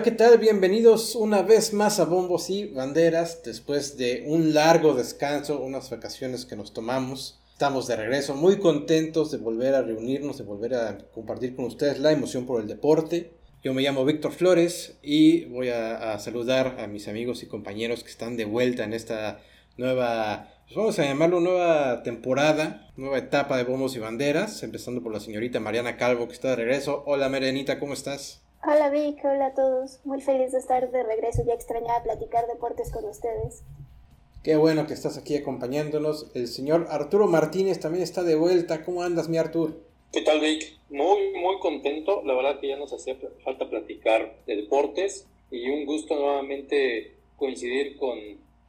Hola, ¿qué tal? Bienvenidos una vez más a Bombos y Banderas después de un largo descanso, unas vacaciones que nos tomamos. Estamos de regreso, muy contentos de volver a reunirnos, de volver a compartir con ustedes la emoción por el deporte. Yo me llamo Víctor Flores y voy a, saludar a mis amigos y compañeros que están de vuelta en esta nueva, pues vamos a llamarlo nueva temporada, nueva etapa de Bombos y Banderas, empezando por la señorita Mariana Calvo que está de regreso. Hola Marianita, ¿cómo estás? Hola Vic, hola a todos. Muy feliz de estar de regreso. Ya extrañaba platicar deportes con ustedes. Qué bueno que estás aquí acompañándonos. El señor Arturo Martínez también está de vuelta. ¿Cómo andas, mi Artur? ¿Qué tal, Vic? Muy, muy contento. La verdad que ya nos hacía falta platicar de deportes y un gusto nuevamente coincidir con,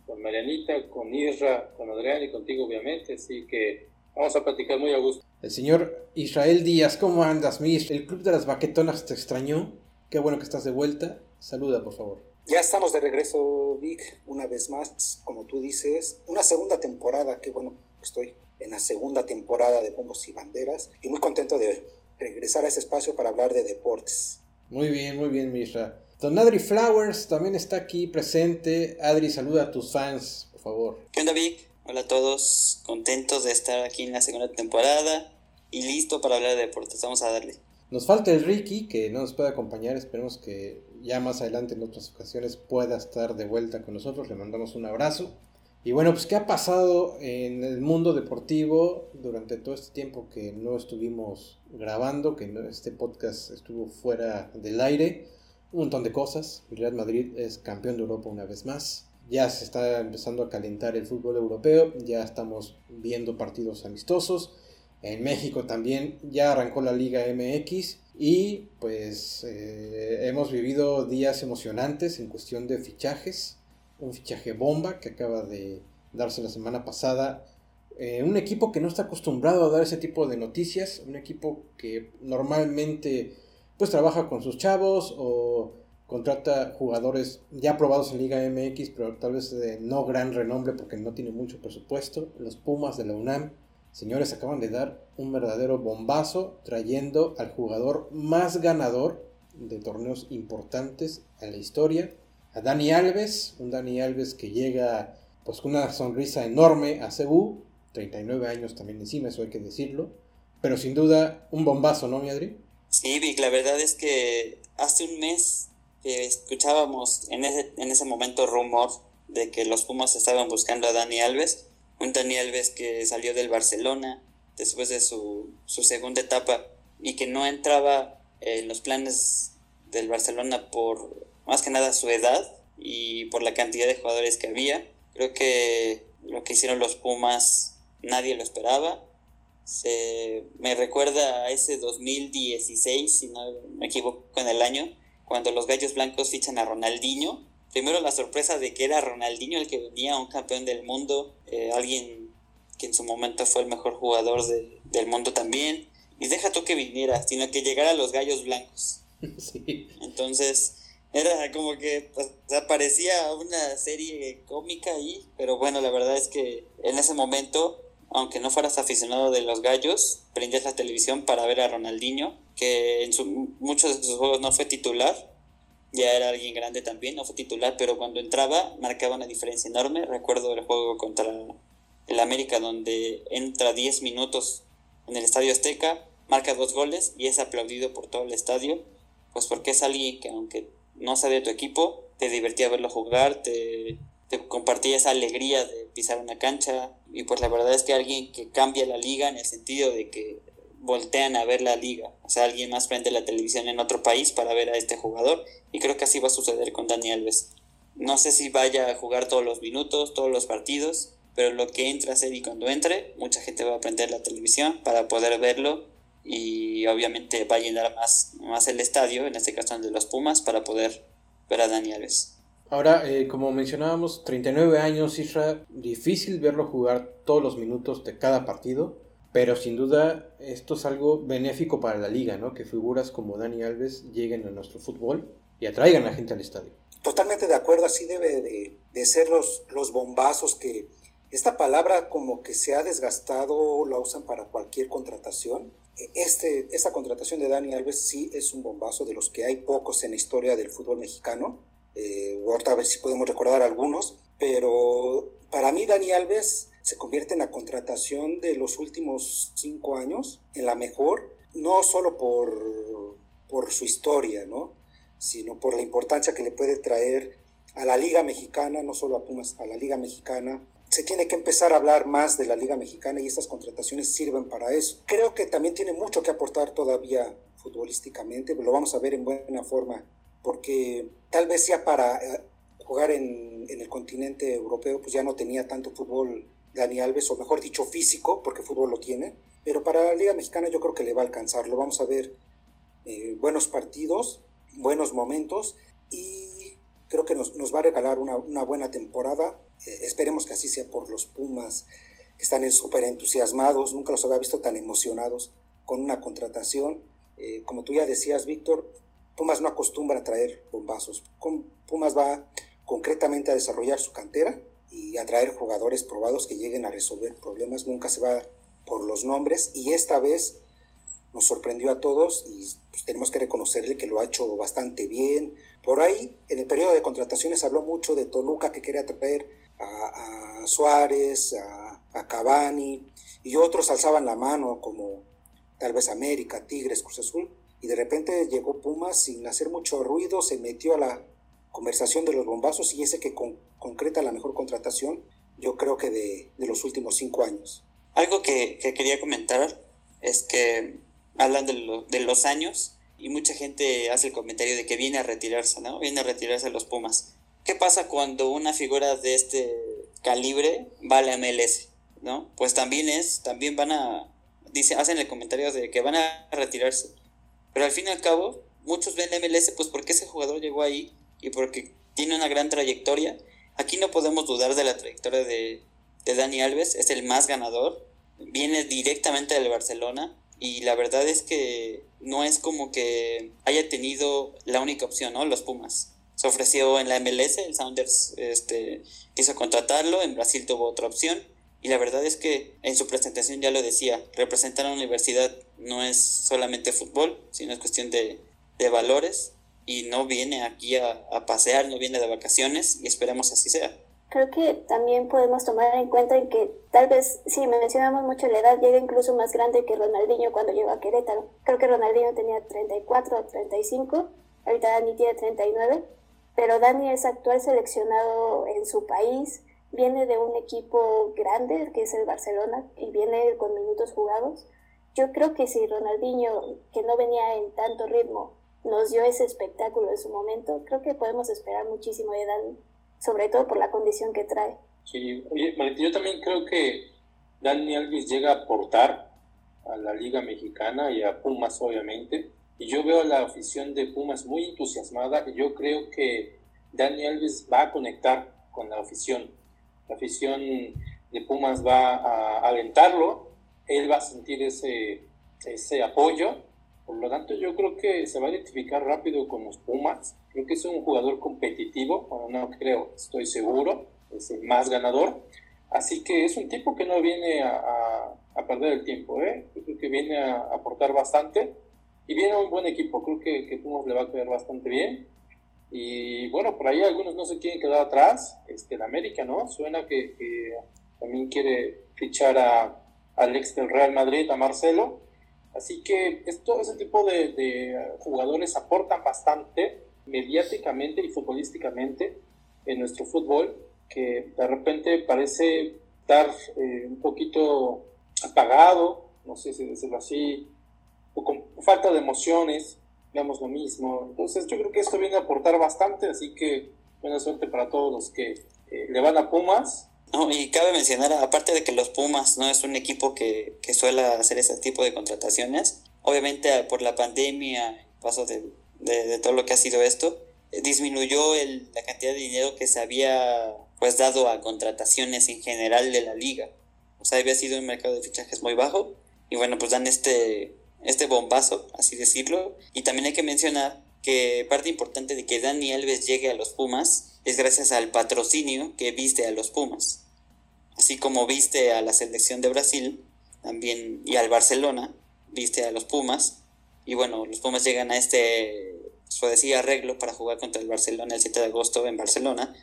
con Marianita, con Isra, con Adrián y contigo, obviamente. Así que vamos a platicar muy a gusto. El señor Israel Díaz, ¿cómo andas, mi? El club de las baquetonas te extrañó. Qué bueno que estás de vuelta. Saluda, por favor. Ya estamos de regreso, Vic, una vez más, como tú dices, una segunda temporada, qué bueno estoy en la segunda temporada de Bombos y Banderas y muy contento de regresar a ese espacio para hablar de deportes. Muy bien, muy bien, Misra. Don Adri Flowers también está aquí presente. Adri, saluda a tus fans, por favor. ¿Qué onda, Vic? Hola a todos, contentos de estar aquí en la segunda temporada y listo para hablar de deportes. Vamos a darle. Nos falta el Ricky, que no nos puede acompañar. Esperemos que ya más adelante en otras ocasiones pueda estar de vuelta con nosotros. Le mandamos un abrazo. Y bueno, pues qué ha pasado en el mundo deportivo durante todo este tiempo que no estuvimos grabando, que este podcast estuvo fuera del aire. Un montón de cosas. Real Madrid es campeón de Europa una vez más. Ya se está empezando a calentar el fútbol europeo. Ya estamos viendo partidos amistosos. En México también ya arrancó la Liga MX y pues eh, hemos vivido días emocionantes en cuestión de fichajes. Un fichaje bomba que acaba de darse la semana pasada. Eh, un equipo que no está acostumbrado a dar ese tipo de noticias. Un equipo que normalmente pues trabaja con sus chavos o contrata jugadores ya probados en Liga MX, pero tal vez de no gran renombre porque no tiene mucho presupuesto. Los Pumas de la UNAM Señores, acaban de dar un verdadero bombazo trayendo al jugador más ganador de torneos importantes en la historia, a Dani Alves, un Dani Alves que llega pues con una sonrisa enorme a Cebu, 39 años también encima, eso hay que decirlo, pero sin duda un bombazo, ¿no, mi Adri? Sí, Vic, la verdad es que hace un mes que escuchábamos en ese, en ese momento rumor de que los Pumas estaban buscando a Dani Alves, un Daniel Alves que salió del Barcelona después de su, segunda etapa y que no entraba en los planes del Barcelona por más que nada su edad y por la cantidad de jugadores que había. Creo que lo que hicieron los Pumas nadie lo esperaba. Se, me recuerda a ese 2016, si no me equivoco en el año, cuando los Gallos Blancos fichan a Ronaldinho primero la sorpresa de que era Ronaldinho el que venía, un campeón del mundo, eh, alguien que en su momento fue el mejor jugador del mundo también. Y deja tú que viniera, sino que llegara a los gallos blancos. Entonces, era como que pues, aparecía una serie cómica ahí, pero bueno, la verdad es que en ese momento, aunque no fueras aficionado de los gallos, prendías la televisión para ver a Ronaldinho, que en muchos de sus juegos no fue titular, ya era alguien grande también, no fue titular, pero cuando entraba marcaba una diferencia enorme. Recuerdo el juego contra el América donde entra 10 minutos en el Estadio Azteca, marca dos goles y es aplaudido por todo el estadio, pues porque es alguien que aunque no sea de tu equipo, te divertía verlo jugar, te, te compartía esa alegría de pisar una cancha y pues la verdad es que alguien que cambia la liga en el sentido de que voltean a ver la liga. O sea, alguien más prende la televisión en otro país para ver a este jugador. Y creo que así va a suceder con Dani Alves. No sé si vaya a jugar todos los minutos, todos los partidos, pero lo que entra a ser y cuando entre, mucha gente va a prender la televisión para poder verlo y obviamente va a llenar más, más el estadio, en este caso el de los Pumas, para poder ver a Dani Alves. Ahora, eh, como mencionábamos, 39 años, Isra, difícil verlo jugar todos los minutos de cada partido. Pero sin duda esto es algo benéfico para la liga, ¿no? Que figuras como Dani Alves lleguen a nuestro fútbol y atraigan a la gente al estadio. Totalmente de acuerdo, así debe de, ser los, los bombazos que, esta palabra como que se ha desgastado, la usan para cualquier contratación. Este, esta contratación de Dani Alves sí es un bombazo de los que hay pocos en la historia del fútbol mexicano. Eh, ahorita a ver si podemos recordar algunos, pero para mí Dani Alves se convierte en la contratación de los últimos cinco años, en la mejor, no solo por, por su historia, ¿no? sino por la importancia que le puede traer a la Liga Mexicana, no solo a Pumas, a la Liga Mexicana. Se tiene que empezar a hablar más de la Liga Mexicana y estas contrataciones sirven para eso. Creo que también tiene mucho que aportar todavía futbolísticamente, lo vamos a ver en buena forma, porque tal vez ya para eh, jugar en, en el continente europeo, pues ya no tenía tanto fútbol Dani Alves, o mejor dicho, físico, porque fútbol lo tiene, pero para la Liga Mexicana yo creo que le va a alcanzar, lo vamos a ver eh, buenos partidos, buenos momentos y creo que nos, va a regalar una, buena temporada. Eh, esperemos que así sea por los Pumas, que están súper entusiasmados, nunca los había visto tan emocionados con una contratación. Como tú ya decías, Víctor, Pumas no acostumbra a traer bombazos. Pumas va concretamente a desarrollar su cantera y a traer jugadores probados que lleguen a resolver problemas. Nunca se va por los nombres y esta vez nos sorprendió a todos y pues, tenemos que reconocerle que lo ha hecho bastante bien. Por ahí, en el periodo de contrataciones habló mucho de Toluca que quería traer a, Suárez, a, a, Cavani, y otros alzaban la mano como tal vez América, Tigres, Cruz Azul, y de repente llegó Pumas sin hacer mucho ruido, se metió a la conversación de los bombazos y ese que concreta la mejor contratación, yo creo que de, los últimos cinco años. Algo que, que quería comentar es que hablan de, de, los años y mucha gente hace el comentario de que viene a retirarse, ¿no? Viene a retirarse los Pumas. ¿Qué pasa cuando una figura de este calibre va a la MLS, ¿no? Pues también es, también van a, dice, hacen el comentario de que van a retirarse. Pero al fin y al cabo, muchos ven la MLS pues porque ese jugador llegó ahí y porque tiene una gran trayectoria. Aquí no podemos dudar de la trayectoria de, de Dani Alves, es el más ganador, viene directamente del Barcelona, y la verdad es que no es como que haya tenido la única opción, ¿no? Los Pumas. Se ofreció en la MLS, el Sounders este, quiso contratarlo, en Brasil tuvo otra opción. Y la verdad es que en su presentación ya lo decía, representar a la universidad no es solamente fútbol, sino es cuestión de, de valores y no viene aquí a, a pasear, no viene de vacaciones y esperamos así sea creo que también podemos tomar en cuenta en que tal vez, si mencionamos mucho la edad, llega incluso más grande que Ronaldinho cuando llegó a Querétaro. Creo que Ronaldinho tenía 34 o 35, ahorita Dani tiene 39, pero Dani es actual seleccionado en su país, viene de un equipo grande que es el Barcelona y viene con minutos jugados. Yo creo que si Ronaldinho, que no venía en tanto ritmo, nos dio ese espectáculo en su momento, creo que podemos esperar muchísimo de Dani sobre todo por la condición que trae. Sí, oye, yo también creo que Dani Alves llega a aportar a la Liga Mexicana y a Pumas, obviamente. Y yo veo a la afición de Pumas muy entusiasmada. Y yo creo que Dani Alves va a conectar con la afición. La afición de Pumas va a alentarlo. Él va a sentir ese, ese apoyo. Por lo tanto, yo creo que se va a identificar rápido con los Pumas Creo que es un jugador competitivo, no creo, estoy seguro, es el más ganador. Así que es un tipo que no viene a, a, perder el tiempo, ¿eh? creo que viene a aportar bastante y viene un buen equipo, creo que, que Pumas le va a quedar bastante bien. Y bueno, por ahí algunos no se quieren quedar atrás, este, en América, ¿no? Suena que, que también quiere fichar a, al ex del Real Madrid, a Marcelo. Así que esto, ese tipo de, de jugadores aportan bastante mediáticamente y futbolísticamente en nuestro fútbol, que de repente parece estar eh, un poquito apagado, no sé si decirlo así, o con falta de emociones, veamos lo mismo. Entonces yo creo que esto viene a aportar bastante, así que buena suerte para todos los que eh, le van a Pumas. No, y cabe mencionar, aparte de que los Pumas no es un equipo que, que suele hacer ese tipo de contrataciones, obviamente por la pandemia, paso de de, todo lo que ha sido esto, eh, disminuyó el, la cantidad de dinero que se había pues dado a contrataciones en general de la liga. O sea, había sido un mercado de fichajes muy bajo y bueno, pues dan este, este bombazo, así decirlo. Y también hay que mencionar que parte importante de que Dani Alves llegue a los Pumas es gracias al patrocinio que viste a los Pumas. Así como viste a la selección de Brasil, también y al Barcelona, viste a los Pumas, y bueno, los Pumas llegan a este, su decía, arreglo para jugar contra el Barcelona el 7 de agosto en Barcelona,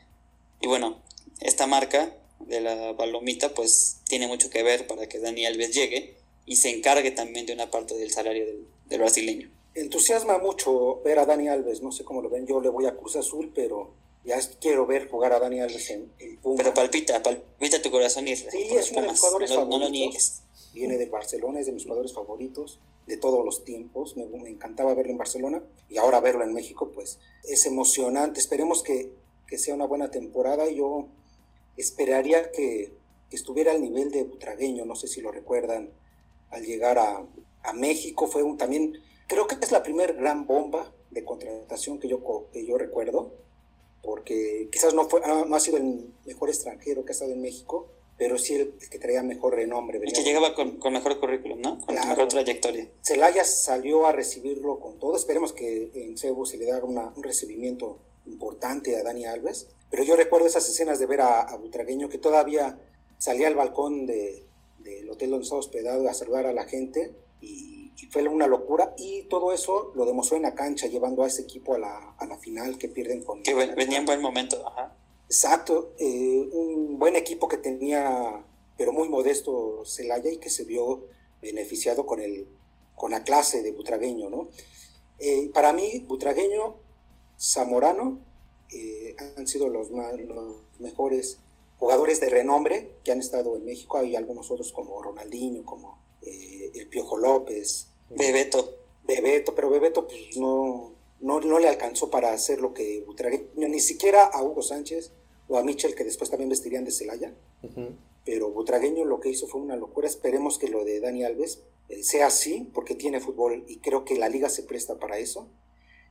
y bueno, esta marca de la balomita pues tiene mucho que ver para que Dani Alves llegue y se encargue también de una parte del salario del, del brasileño. Entusiasma mucho ver a Dani Alves, no sé cómo lo ven, yo le voy a Cruz Azul, pero ya quiero ver jugar a Dani Alves en. Pero palpita, palpita tu corazón y Sí, es uno de mis jugadores favoritos. Viene de Barcelona, es de mis jugadores favoritos de todos los tiempos. Me, encantaba verlo en Barcelona y ahora verlo en México, pues es emocionante. Esperemos que, que sea una buena temporada. Yo esperaría que, que, estuviera al nivel de Butragueño, no sé si lo recuerdan, al llegar a, a México. Fue un, también, creo que es la primera gran bomba de contratación que yo, que yo recuerdo porque quizás no, fue, no ha sido el mejor extranjero que ha estado en México, pero sí el, que traía mejor renombre. Y que llegaba con, mejor currículum, ¿no? Con mejor trayectoria. Celaya salió a recibirlo con todo. Esperemos que en Cebu se le dé un recibimiento importante a Dani Alves. Pero yo recuerdo esas escenas de ver a, Butragueño que todavía salía al balcón del hotel donde estaba hospedado a saludar a la gente y fue una locura y todo eso lo demostró en la cancha llevando a ese equipo a la, a la final que pierden con... Que venía en buen momento, ajá. Exacto, eh, un buen equipo que tenía, pero muy modesto Celaya y que se vio beneficiado con, el, con la clase de Butragueño, ¿no? Eh, para mí, Butragueño, Zamorano, eh, han sido los, los mejores jugadores de renombre que han estado en México. Hay algunos otros como Ronaldinho, como el Piojo López, Bebeto. Bebeto, pero Bebeto pues, no, no, no, le alcanzó para hacer lo que Butragueño, ni siquiera a Hugo Sánchez o a Michel, que después también vestirían de Celaya. Pero Butragueño lo que hizo fue una locura. Esperemos que lo de Dani Alves eh, sea así, porque tiene fútbol y creo que la liga se presta para eso.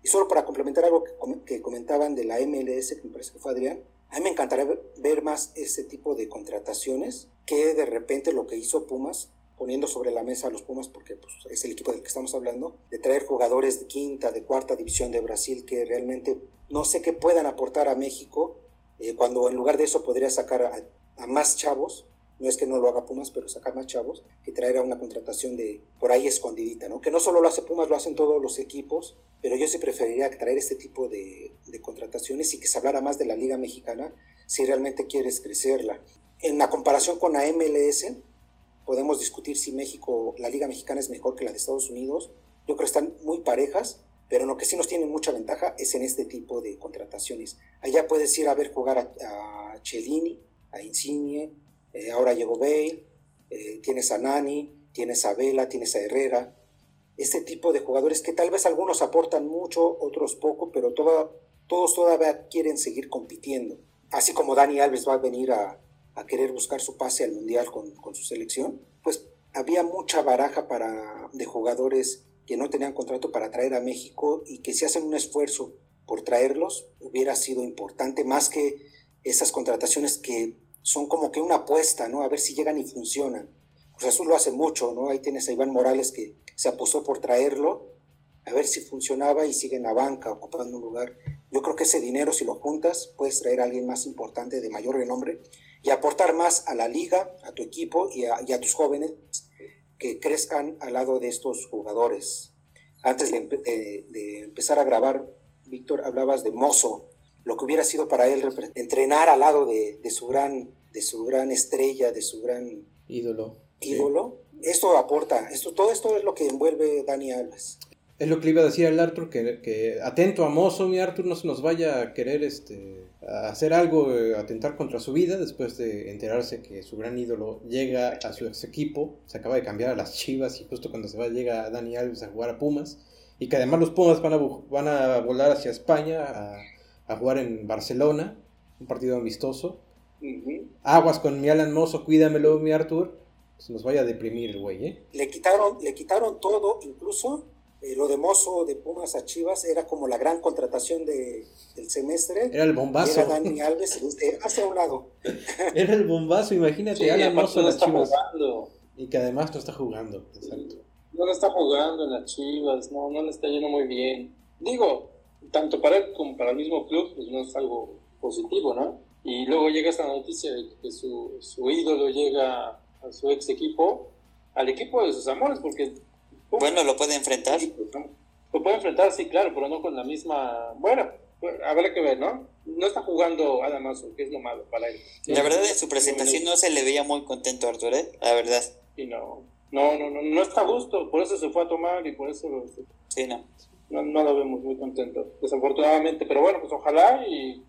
Y solo para complementar algo que, que comentaban de la MLS, que me parece que fue Adrián, a mí me encantaría ver más ese tipo de contrataciones que de repente lo que hizo Pumas poniendo sobre la mesa a los Pumas, porque pues, es el equipo del que estamos hablando, de traer jugadores de quinta, de cuarta división de Brasil que realmente no sé qué puedan aportar a México, eh, cuando en lugar de eso podría sacar a, más chavos, no es que no lo haga Pumas, pero sacar más chavos, que traer a una contratación de por ahí escondidita, ¿no? Que no solo lo hace Pumas, lo hacen todos los equipos, pero yo sí preferiría traer este tipo de, de contrataciones y que se hablara más de la Liga Mexicana si realmente quieres crecerla. En la comparación con la MLS, podemos discutir si México, la Liga Mexicana es mejor que la de Estados Unidos. Yo creo que están muy parejas, pero lo que sí nos tiene mucha ventaja es en este tipo de contrataciones. Allá puedes ir a ver jugar a, a Cellini, a Insigne, eh, ahora llegó Bale, eh, tienes a Nani, tienes a Vela, tienes a Herrera. Este tipo de jugadores que tal vez algunos aportan mucho, otros poco, pero todos todavía quieren seguir compitiendo. Así como Dani Alves va a venir a, a querer buscar su pase al Mundial con, con su selección, pues había mucha baraja para, de jugadores que no tenían contrato para traer a México y que si hacen un esfuerzo por traerlos hubiera sido importante más que esas contrataciones que son como que una apuesta, ¿no? A ver si llegan y funcionan. Cruz Azul lo hace mucho, ¿no? Ahí tienes a Iván Morales que se apostó por traerlo, a ver si funcionaba y sigue en la banca ocupando un lugar. Yo creo que ese dinero, si lo juntas, puedes traer a alguien más importante, de mayor renombre, y aportar más a la liga, a tu equipo y a, tus jóvenes que crezcan al lado de estos jugadores. Antes de, empezar a grabar, Víctor, hablabas de Mozo, lo que hubiera sido para él entrenar al lado de, su, gran, de su gran estrella, de su gran ídolo. ídolo. Esto aporta, esto, todo esto es lo que envuelve Dani Alves. Es lo que le iba a decir al Arthur, que, que atento a Mozo, mi Arthur, no se nos vaya a querer este, hacer algo, eh, atentar contra su vida, después de enterarse que su gran ídolo llega a su ex equipo, se acaba de cambiar a las Chivas y justo cuando se va llega Dani Alves a jugar a Pumas, y que además los Pumas van a, van a volar hacia España a, a jugar en Barcelona, un partido amistoso. Aguas con mi Alan Mozo, cuídamelo, mi Arthur. Se nos vaya a deprimir güey, ¿eh? Le quitaron, le quitaron todo, incluso eh, lo de Mozo de Pumas a Chivas era como la gran contratación de, del semestre. Era el bombazo. Era Dani Alves este, hacia un lado. era el bombazo, imagínate, sí, Alan Mozo de Chivas. Jugando. Y que además no está jugando, exacto. No está jugando en las Chivas, no, no le está yendo muy bien. Digo, tanto para él como para el mismo club, pues no es algo positivo, ¿no? y luego llega esta noticia de que su, su ídolo llega a su ex equipo, al equipo de sus amores, porque... Bueno, lo puede enfrentar. Lo puede enfrentar, sí, claro, pero no con la misma... Bueno, habrá que ver, ¿no? No está jugando además, que es lo malo para él. La verdad, en su presentación no se le veía muy contento a Artur, ¿eh? La verdad. Sí, no. No, no, no, no está a gusto, por eso se fue a tomar y por eso... Sí, no. No, no lo vemos muy contento, desafortunadamente, pero bueno, pues ojalá y,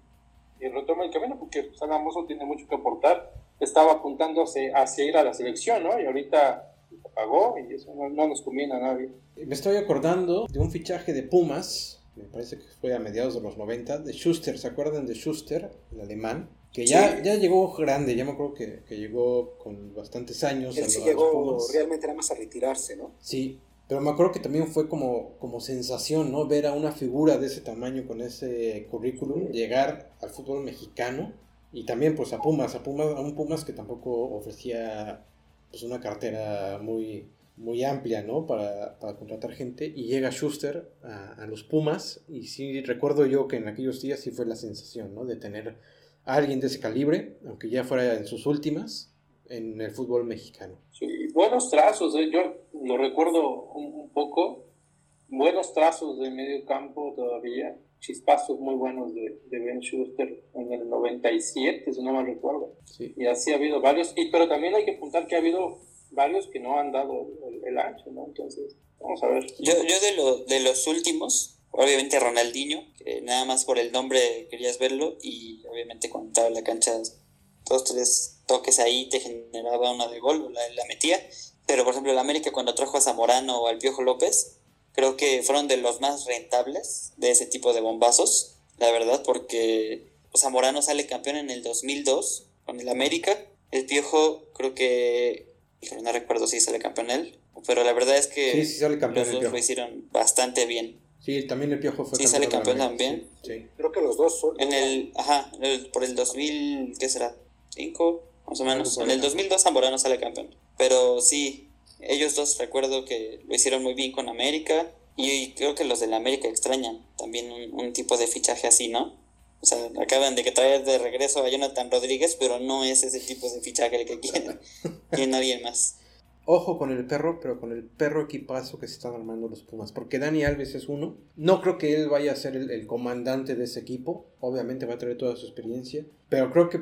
y retoma el camino, porque San Mozo tiene mucho que aportar. Estaba apuntándose hacia ir a la selección, ¿no? Y ahorita pagó y eso no, no nos conviene a nadie. Me estoy acordando de un fichaje de Pumas, me parece que fue a mediados de los 90, de Schuster, ¿se acuerdan de Schuster, el alemán? Que ya, ya llegó grande, ya me acuerdo que, que llegó con bastantes años. Él sí llegó realmente nada más a retirarse, ¿no? Sí, pero me acuerdo que también fue como, como sensación, ¿no? Ver a una figura de ese tamaño con ese currículum llegar al fútbol mexicano y también pues a Pumas, a Pumas, a un Pumas que tampoco ofrecía pues una cartera muy, muy amplia, ¿no? Para, para contratar gente y llega Schuster a, los Pumas y sí recuerdo yo que en aquellos días sí fue la sensación, ¿no? De tener a alguien de ese calibre, aunque ya fuera en sus últimas, en el fútbol mexicano. Sí, buenos trazos, ¿eh? yo lo recuerdo un, un, poco, buenos trazos de medio campo todavía, chispazos muy buenos de, de Ben Schuster en el 97, si no me recuerdo. Sí. Y así ha habido varios, y, pero también hay que apuntar que ha habido varios que no han dado el, el ancho, ¿no? Entonces, vamos a ver. Yo, yo de, lo, de los últimos, obviamente Ronaldinho, que nada más por el nombre querías verlo, y obviamente cuando estaba en la cancha, dos, tres toques ahí te generaba una de gol, la, la metía. Pero por ejemplo, el América cuando trajo a Zamorano o al Piojo López, creo que fueron de los más rentables de ese tipo de bombazos, la verdad, porque Zamorano sale campeón en el 2002 con el América. El Piojo creo que, no recuerdo si sale campeón él, pero la verdad es que sí, sí sale campeón los dos lo hicieron bastante bien. Sí, también el Piojo fue sí, sale campeón también. Sí, sí. Creo que los dos son... En el, ajá, el, por el 2000, ¿qué será? ¿Cinco? Más o menos. En el 2002 Zamorano sale campeón. Pero sí, ellos dos recuerdo que lo hicieron muy bien con América. Y creo que los de la América extrañan también un, un, tipo de fichaje así, ¿no? O sea, acaban de que traer de regreso a Jonathan Rodríguez, pero no es ese tipo de fichaje el que quieren. Quieren alguien más. Ojo con el perro, pero con el perro equipazo que se están armando los Pumas. Porque Dani Alves es uno. No creo que él vaya a ser el, el, comandante de ese equipo. Obviamente va a traer toda su experiencia. Pero creo que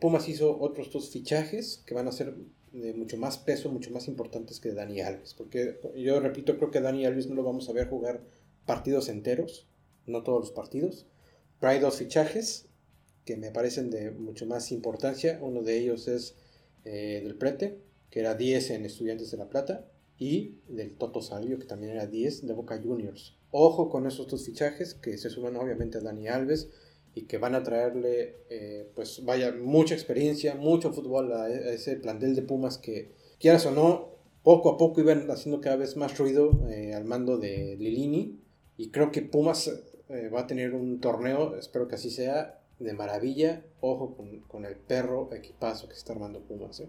Pumas hizo otros dos fichajes que van a ser de mucho más peso, mucho más importantes que Dani Alves. Porque yo repito, creo que Dani Alves no lo vamos a ver jugar partidos enteros. No todos los partidos. Pero hay dos fichajes que me parecen de mucho más importancia. Uno de ellos es eh, del Prete que era 10 en Estudiantes de La Plata, y del Toto Salvio, que también era 10 de Boca Juniors. Ojo con esos dos fichajes que se suman obviamente a Dani Alves y que van a traerle, eh, pues vaya, mucha experiencia, mucho fútbol a, a, ese plantel de Pumas que, quieras o no, poco a poco iban haciendo cada vez más ruido eh, al mando de Lilini. Y creo que Pumas eh, va a tener un torneo, espero que así sea, de maravilla. Ojo con, con el perro equipazo que está armando Pumas. ¿eh?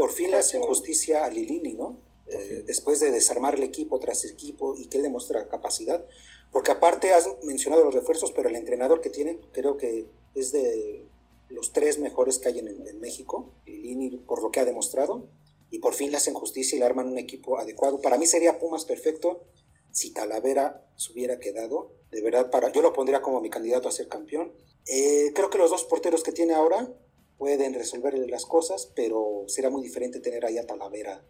por fin le hacen justicia a Lilini, ¿no? Eh, después de desarmarle equipo tras equipo y que él demuestra capacidad. Porque aparte has mencionado los refuerzos, pero el entrenador que tienen creo que es de los tres mejores que hay en, en México, Lilini, por lo que ha demostrado. Y por fin le hacen justicia y le arman un equipo adecuado. Para mí sería Pumas perfecto si Talavera se hubiera quedado. De verdad, para, yo lo pondría como mi candidato a ser campeón. Eh, creo que los dos porteros que tiene ahora pueden resolver las cosas, pero será muy diferente tener ahí a Talavera.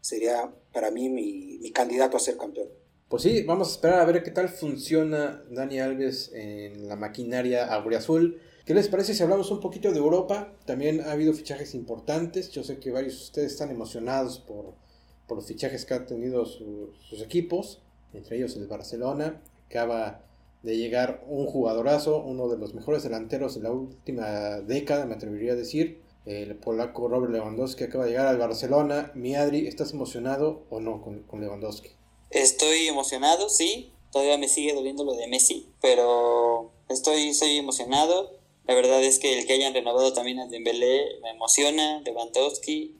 Sería para mí mi, mi, candidato a ser campeón. Pues sí, vamos a esperar a ver qué tal funciona Dani Alves en la maquinaria auriazul. ¿Qué les parece si hablamos un poquito de Europa? También ha habido fichajes importantes. Yo sé que varios de ustedes están emocionados por, por los fichajes que han tenido su, sus equipos, entre ellos el Barcelona. Acaba de llegar un jugadorazo, uno de los mejores delanteros de la última década, me atrevería a decir. El polaco Robert Lewandowski acaba de llegar al Barcelona. Miadri, ¿estás emocionado o no con Lewandowski? Estoy emocionado, sí. Todavía me sigue doliendo lo de Messi, pero estoy, estoy emocionado. La verdad es que el que hayan renovado también a Dembélé me emociona. Lewandowski,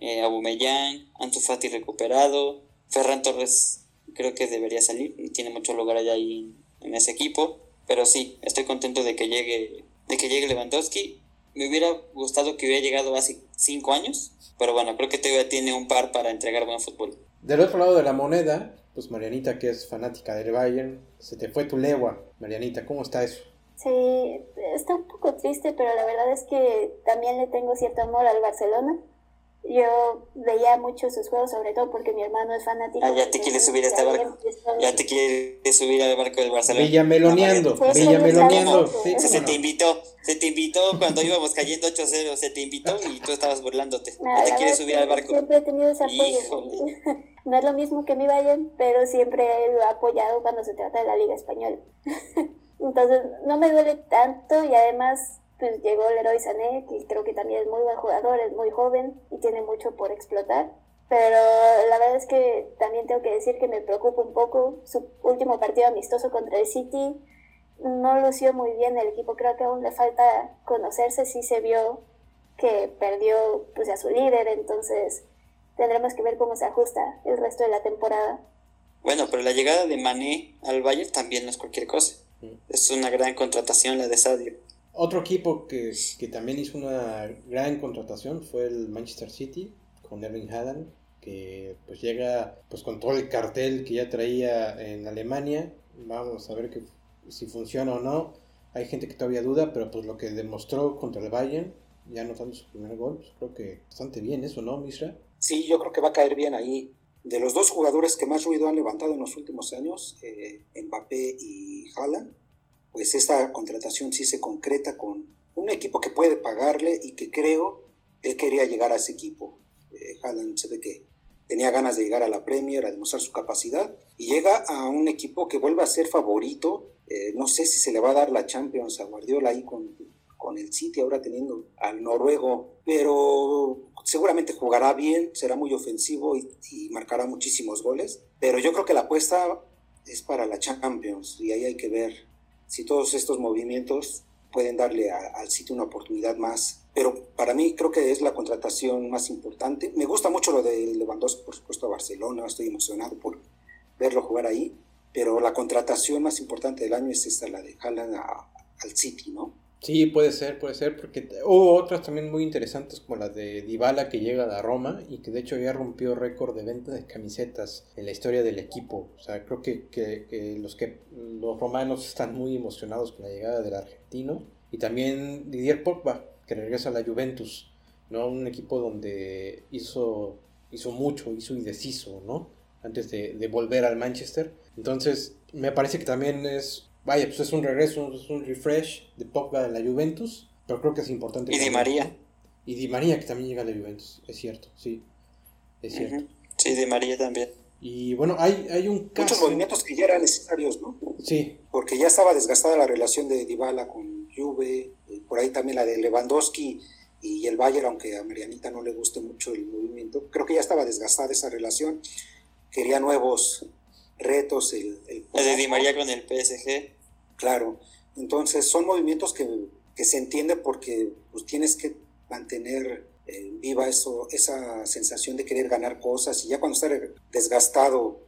eh, Aubameyang, Ansu Fati recuperado, Ferran Torres creo que debería salir. Tiene mucho lugar allá ahí en ese equipo, pero sí, estoy contento de que llegue, de que llegue Lewandowski me hubiera gustado que hubiera llegado hace cinco años, pero bueno, creo que todavía tiene un par para entregar buen fútbol. Del otro lado de la moneda, pues Marianita, que es fanática del Bayern, se te fue tu legua. Marianita, ¿cómo está eso? Sí, está un poco triste, pero la verdad es que también le tengo cierto amor al Barcelona. Yo veía mucho sus juegos, sobre todo porque mi hermano es fanático. Ah, ya te quieres subir a este barco. Ya te quieres subir al barco del Barcelona. Villameloneando, Villameloneando. Sí, se te invitó, se te invitó cuando íbamos cayendo 8-0, se te invitó y tú estabas burlándote. ya te quieres subir al barco. Siempre he tenido ese apoyo. no es lo mismo que mi Bayern, pero siempre lo he apoyado cuando se trata de la Liga Española. Entonces, no me duele tanto y además pues llegó Leroy Sané, que creo que también es muy buen jugador, es muy joven y tiene mucho por explotar. Pero la verdad es que también tengo que decir que me preocupa un poco. Su último partido amistoso contra el City no lució muy bien el equipo. Creo que aún le falta conocerse. Sí se vio que perdió pues, a su líder, entonces tendremos que ver cómo se ajusta el resto de la temporada. Bueno, pero la llegada de Mané al Bayern también no es cualquier cosa. Es una gran contratación la de Sadio. Otro equipo que, que, también hizo una gran contratación fue el Manchester City con Erling Haaland, que pues llega pues con todo el cartel que ya traía en Alemania. Vamos a ver que, si funciona o no. Hay gente que todavía duda, pero pues lo que demostró contra el Bayern, ya anotando su primer gol, pues creo que bastante bien eso, ¿no, Misra? Sí, yo creo que va a caer bien ahí. De los dos jugadores que más ruido han levantado en los últimos años, eh, Mbappé y Haaland, pues esta contratación sí se concreta con un equipo que puede pagarle y que creo él quería llegar a ese equipo. Eh, Haaland se ve que tenía ganas de llegar a la Premier, a demostrar su capacidad y llega a un equipo que vuelve a ser favorito. Eh, no sé si se le va a dar la Champions a Guardiola ahí con, con el City, ahora teniendo al noruego, pero seguramente jugará bien, será muy ofensivo y, y marcará muchísimos goles. Pero yo creo que la apuesta es para la Champions y ahí hay que ver si todos estos movimientos pueden darle al sitio una oportunidad más. Pero para mí creo que es la contratación más importante. Me gusta mucho lo de Lewandowski, por supuesto, a Barcelona. Estoy emocionado por verlo jugar ahí. Pero la contratación más importante del año es esta, la de Haaland al City, ¿no? Sí, puede ser, puede ser, porque hubo otras también muy interesantes como la de Dybala que llega a Roma y que de hecho ya rompió récord de venta de camisetas en la historia del equipo. O sea, creo que, que, los que los romanos están muy emocionados con la llegada del argentino y también Didier Pogba que regresa a la Juventus, ¿no? Un equipo donde hizo hizo mucho, hizo deshizo, ¿no? Antes de, de volver al Manchester. Entonces, me parece que también es vaya, pues es un regreso, es un refresh de Pogba de la Juventus, pero creo que es importante. Y Di María. Y Di María que también llega a la Juventus, es cierto, sí, es cierto. Sí, Di María también. Y bueno, hay, hay un caso... Muchos movimientos que ya eran necesarios, ¿no? Sí. Porque ya estaba desgastada la relación de Dybala con Juve, por ahí también la de Lewandowski y el Bayern, aunque a Marianita no le guste mucho el movimiento, creo que ya estaba desgastada esa relación, quería nuevos retos. El, el, de Di María con el PSG. Claro, entonces son movimientos que, que se entiende porque pues, tienes que mantener eh, viva eso, esa sensación de querer ganar cosas y ya cuando está desgastado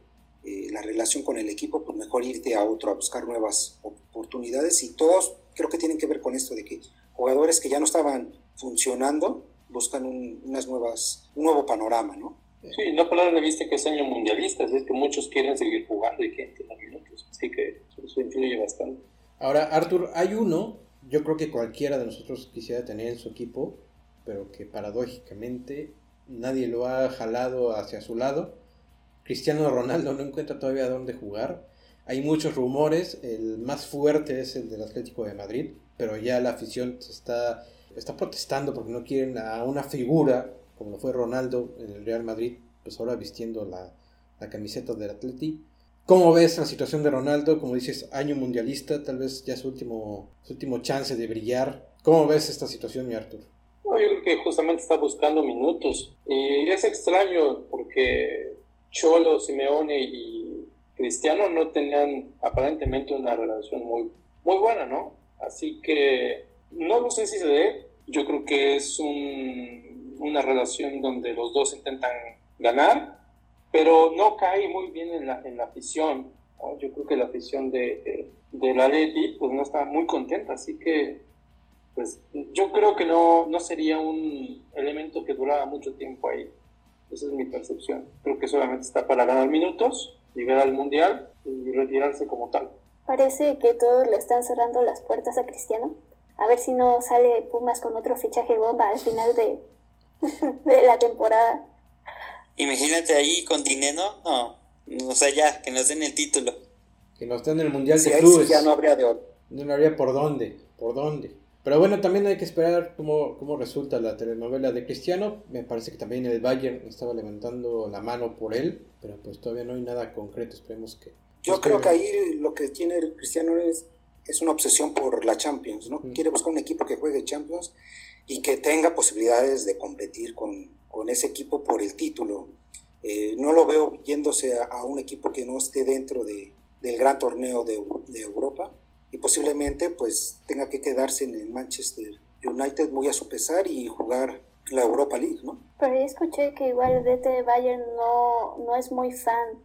eh, la relación con el equipo, pues mejor irte a otro a buscar nuevas oportunidades y todos creo que tienen que ver con esto de que jugadores que ya no estaban funcionando buscan unas nuevas, un nuevo panorama, ¿no? Sí, no de vista que es año mundialista, es que muchos quieren seguir jugando y quieren tener minutos, así que eso influye bastante. Ahora, Arthur, hay uno, yo creo que cualquiera de nosotros quisiera tener en su equipo, pero que paradójicamente nadie lo ha jalado hacia su lado. Cristiano Ronaldo no encuentra todavía dónde jugar. Hay muchos rumores, el más fuerte es el del Atlético de Madrid, pero ya la afición está, está protestando porque no quieren a una figura como lo fue Ronaldo en el Real Madrid, pues ahora vistiendo la, camiseta del Atleti. ¿Cómo ves la situación de Ronaldo? Como dices, año mundialista, tal vez ya su último, su último chance de brillar. ¿Cómo ves esta situación, mi Arthur? No, yo creo que justamente está buscando minutos. Y es extraño porque Cholo, Simeone y Cristiano no tenían aparentemente una relación muy, muy buena, ¿no? Así que no lo sé si se dé. Yo creo que es un una relación donde los dos intentan ganar, pero no cae muy bien en la, en la afición. Yo creo que la afición de, de, la Leti pues no está muy contenta, así que pues yo creo que no, no sería un elemento que durara mucho tiempo ahí. Esa es mi percepción. Creo que solamente está para ganar minutos, llegar al Mundial y retirarse como tal. Parece que todos le están cerrando las puertas a Cristiano. A ver si no sale Pumas con otro fichaje bomba al final de, de la temporada. Imagínate ahí con dinero, no, o sea, ya, que nos den el título. Que nos den el Mundial Sí, de Clubes. sí ya no habría de oro. No habría por dónde, por dónde. Pero bueno, también hay que esperar cómo, cómo resulta la telenovela de Cristiano. Me parece que también el Bayern estaba levantando la mano por él, pero pues todavía no hay nada concreto. Esperemos que... Yo creo que ahí lo que tiene el Cristiano es, es una obsesión por la Champions, ¿no? Mm. Quiere buscar un equipo que juegue Champions y que tenga posibilidades de competir con, con ese equipo por el título. Eh, no lo veo yéndose a, a un equipo que no esté dentro de, del gran torneo de, de Europa y posiblemente pues tenga que quedarse en el Manchester United muy a su pesar y jugar la Europa League, ¿no? Pero yo escuché que igual el DT de Bayern no, no es muy fan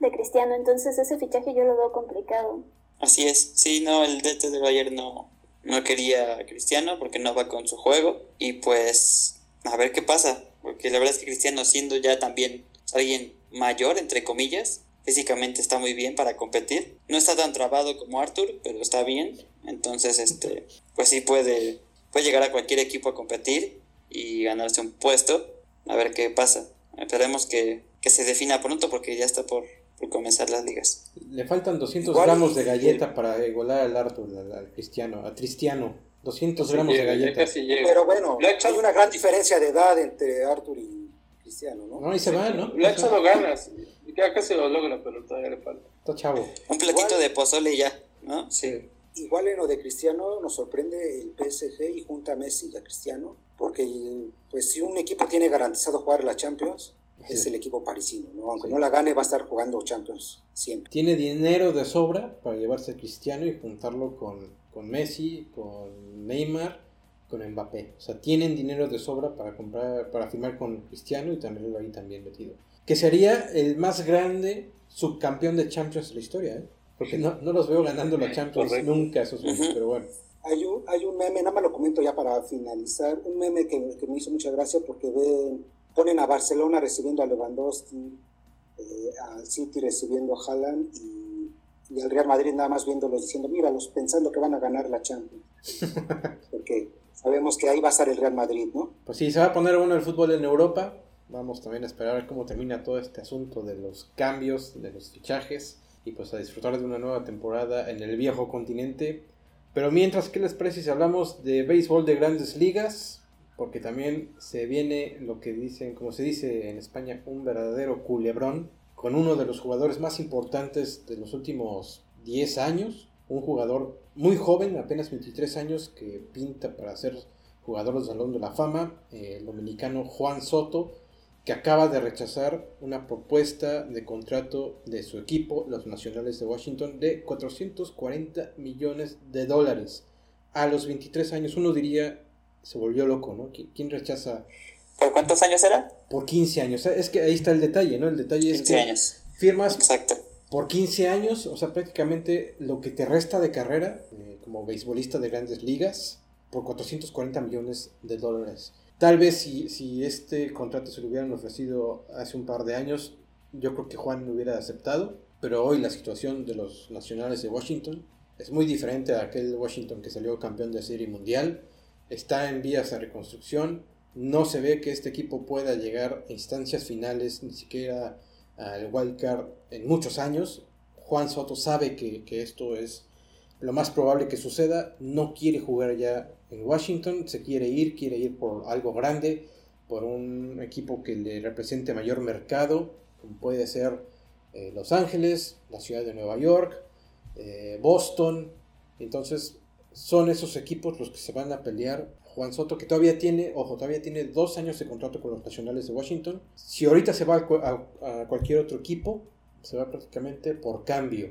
de Cristiano, entonces ese fichaje yo lo veo complicado. Así es, sí, no, el DT de Bayern no, no quería a Cristiano porque no va con su juego. Y pues a ver qué pasa, porque la verdad es que Cristiano siendo ya también alguien mayor, entre comillas, físicamente está muy bien para competir, no está tan trabado como Arthur, pero está bien, entonces este, pues sí puede, puede llegar a cualquier equipo a competir y ganarse un puesto, a ver qué pasa, esperemos que, que se defina pronto porque ya está por, por comenzar las ligas. Le faltan 200 Igual gramos y- de galleta para igualar al Arthur, al, al Cristiano, a Cristiano. 200 gramos de llega, ya galleta. Pero bueno, echado- hay una gran diferencia de edad entre Arthur y Cristiano, ¿no? No, ahí se va, ¿no? Le ha echado ganas. Ya casi lo logra, pero todavía le falta. Está chavo. Un platito Igual- de pozole y ya, ¿no? Sí. Igual en lo de Cristiano nos sorprende el PSG y junta a Messi y a Cristiano, porque pues si un equipo tiene garantizado jugar la Champions, es Sí. el equipo parisino, ¿no? Aunque Sí. no la gane, va a estar jugando Champions siempre. Tiene dinero de sobra para llevarse a Cristiano y juntarlo con, con Messi, con Neymar, con Mbappé. O sea, tienen dinero de sobra para comprar, para firmar con Cristiano y tenerlo ahí también metido. Que sería el más grande subcampeón de Champions de la historia, ¿eh? Porque no, no los veo ganando la Champions Correcto. nunca esos Ujú. pero bueno. Hay un, hay un meme, nada más lo comento ya para finalizar, un meme que, que me hizo mucha gracia porque ven, ponen a Barcelona recibiendo a Lewandowski, eh, al City recibiendo a Haaland y, y al Real Madrid nada más viéndolos diciendo, míralos, pensando que van a ganar la Champions. porque sabemos que ahí va a estar el Real Madrid, ¿no? Pues sí, se va a poner bueno el fútbol en Europa. Vamos también a esperar cómo termina todo este asunto de los cambios, de los fichajes y pues a disfrutar de una nueva temporada en el viejo continente. Pero mientras, ¿qué les parece si hablamos de béisbol de grandes ligas? Porque también se viene lo que dicen, como se dice en España, un verdadero culebrón con uno de los jugadores más importantes de los últimos 10 años. Un jugador muy joven, apenas 23 años, que pinta para ser jugador del Salón de la Fama, eh, el dominicano Juan Soto, que acaba de rechazar una propuesta de contrato de su equipo, los Nacionales de Washington, de 440 millones de dólares. A los 23 años uno diría, se volvió loco, ¿no? ¿Qui- ¿Quién rechaza ¿Por cuántos años era? por 15 años? Es que ahí está el detalle, ¿no? El detalle es 15 que años. firmas Exacto. por 15 años, o sea, prácticamente lo que te resta de carrera eh, como beisbolista de grandes ligas por 440 millones de dólares. Tal vez si, si este contrato se lo hubieran ofrecido hace un par de años, yo creo que Juan lo hubiera aceptado, pero hoy la situación de los nacionales de Washington es muy diferente a aquel Washington que salió campeón de serie mundial, está en vías de reconstrucción, no se ve que este equipo pueda llegar a instancias finales, ni siquiera al wild card en muchos años. Juan Soto sabe que, que esto es lo más probable que suceda, no quiere jugar ya en Washington, se quiere ir, quiere ir por algo grande, por un equipo que le represente mayor mercado, como puede ser eh, Los Ángeles, la ciudad de Nueva York, eh, Boston. Entonces, son esos equipos los que se van a pelear. Juan Soto, que todavía tiene, ojo, todavía tiene dos años de contrato con los Nacionales de Washington. Si ahorita se va a, cu- a- a cualquier otro equipo, se va prácticamente por cambio.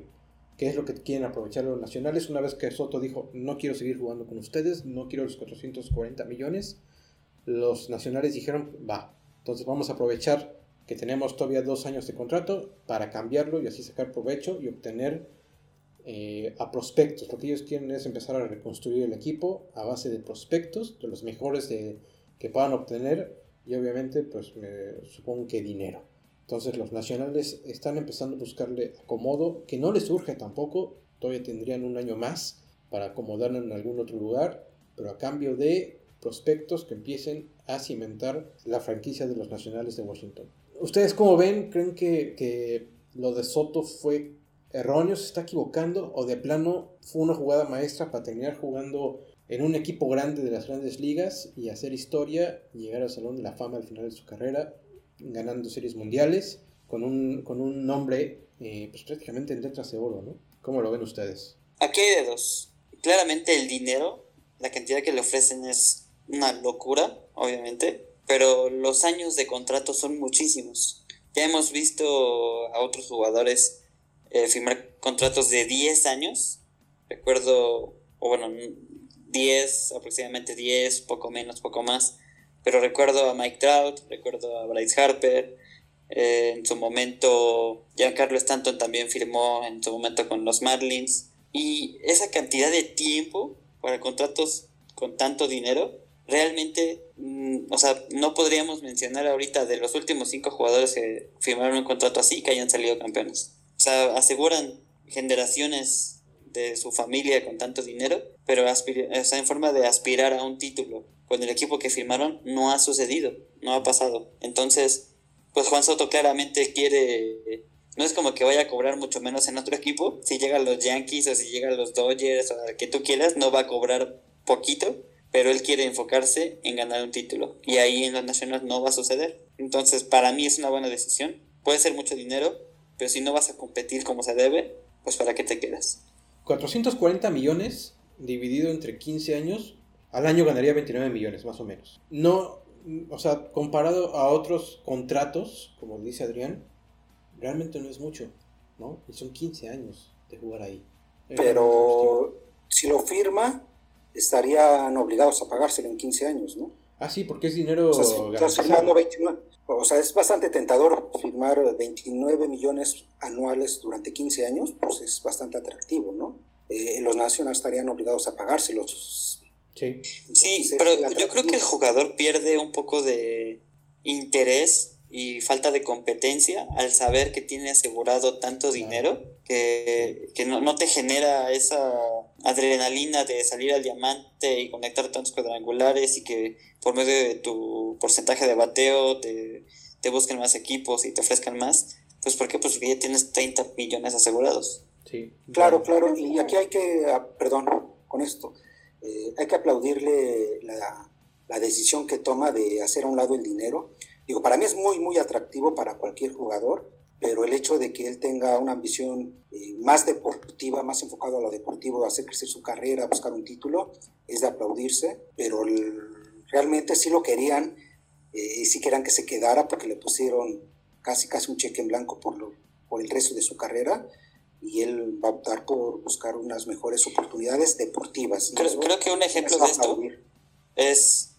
Que es lo que quieren aprovechar los Nacionales. Una vez que Soto dijo, no quiero seguir jugando con ustedes, no quiero los 440 millones, los Nacionales dijeron, va. Entonces vamos a aprovechar que tenemos todavía dos años de contrato para cambiarlo y así sacar provecho y obtener eh, a prospectos. Lo que ellos quieren es empezar a reconstruir el equipo a base de prospectos, de los mejores de, que puedan obtener y obviamente pues supongo que dinero. Entonces los nacionales están empezando a buscarle acomodo, que no les surge tampoco, todavía tendrían un año más para acomodarlo en algún otro lugar, pero a cambio de prospectos que empiecen a cimentar la franquicia de los nacionales de Washington. ¿Ustedes cómo ven? ¿Creen que, que lo de Soto fue erróneo, se está equivocando o de plano fue una jugada maestra para terminar jugando en un equipo grande de las grandes ligas y hacer historia, llegar al Salón de la Fama al final de su carrera, ganando series mundiales, con un, con un nombre eh, pues prácticamente en letras de oro, ¿no? ¿Cómo lo ven ustedes? Aquí hay de dos. Claramente el dinero, la cantidad que le ofrecen es una locura, obviamente, pero los años de contrato son muchísimos. Ya hemos visto a otros jugadores eh, firmar contratos de 10 años. Recuerdo, o bueno, 10, aproximadamente 10, poco menos, poco más. Pero recuerdo a Mike Trout, recuerdo a Bryce Harper. Eh, en su momento, Giancarlo Stanton también firmó en su momento con los Marlins. Y esa cantidad de tiempo para contratos con tanto dinero, realmente, mm, o sea, no podríamos mencionar ahorita de los últimos cinco jugadores que firmaron un contrato así que hayan salido campeones. Sea, aseguran generaciones de su familia con tanto dinero, pero o en forma de aspirar a un título con el equipo que firmaron no ha sucedido, no ha pasado. Entonces, pues Juan Soto claramente quiere, no es como que vaya a cobrar mucho menos en otro equipo, si llegan los Yankees o si llegan los Dodgers o que tú quieras, no va a cobrar poquito, pero él quiere enfocarse en ganar un título y ahí en los Nationals no va a suceder. Entonces, para mí es una buena decisión. Puede ser mucho dinero, pero si no vas a competir como se debe, pues para qué te quedas. 440 millones dividido entre 15 años, al año ganaría 29 millones, más o menos. No, o sea, comparado a otros contratos, como dice Adrián, realmente no es mucho, ¿no? Y son 15 años de jugar ahí. Pero si lo firma, estarían obligados a pagárselo en 15 años, ¿no? Ah, sí, porque es dinero o o sea, es bastante tentador firmar 29 millones anuales durante 15 años, pues es bastante atractivo, ¿no? Eh, los Nationals estarían obligados a pagárselos. Sí, sí pero yo creo que el jugador pierde un poco de interés y falta de competencia al saber que tiene asegurado tanto dinero que, que no, no, te genera esa adrenalina de salir al diamante y conectar tantos cuadrangulares y que por medio de tu porcentaje de bateo te, te busquen más equipos y te ofrezcan más. Pues ¿por qué? Pues porque ya tienes 30 millones asegurados. Sí. Claro, claro. Y aquí hay que, ah, perdón, con esto, eh, hay que aplaudirle la, la decisión que toma de hacer a un lado el dinero. Digo, para mí es muy, muy atractivo para cualquier jugador pero el hecho de que él tenga una ambición eh, más deportiva, más enfocado a lo deportivo, a hacer crecer su carrera, a buscar un título, es de aplaudirse, pero realmente sí lo querían eh, y sí querían que se quedara porque le pusieron casi casi un cheque en blanco por, lo, por el resto de su carrera y él va a optar por buscar unas mejores oportunidades deportivas. Creo, creo que un ejemplo de esto es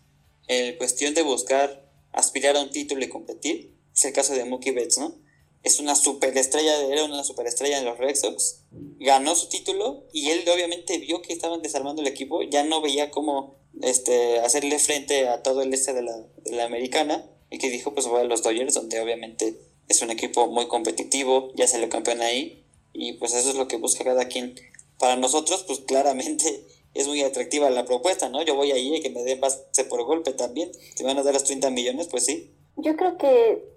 en cuestión de buscar aspirar a un título y competir, es el caso de Mookie Betts, ¿no? Es una superestrella, era una superestrella en los Red Sox, ganó su título y él obviamente vio que estaban desarmando el equipo, ya no veía cómo este, hacerle frente a todo el este de la, de la americana y que dijo pues voy a los Dodgers donde obviamente es un equipo muy competitivo, ya se lo campeón ahí y pues eso es lo que busca cada quien. Para nosotros pues claramente es muy atractiva la propuesta, ¿no? Yo voy ahí y que me den base por golpe también. Si van a dar los 30 millones, pues sí. Yo creo que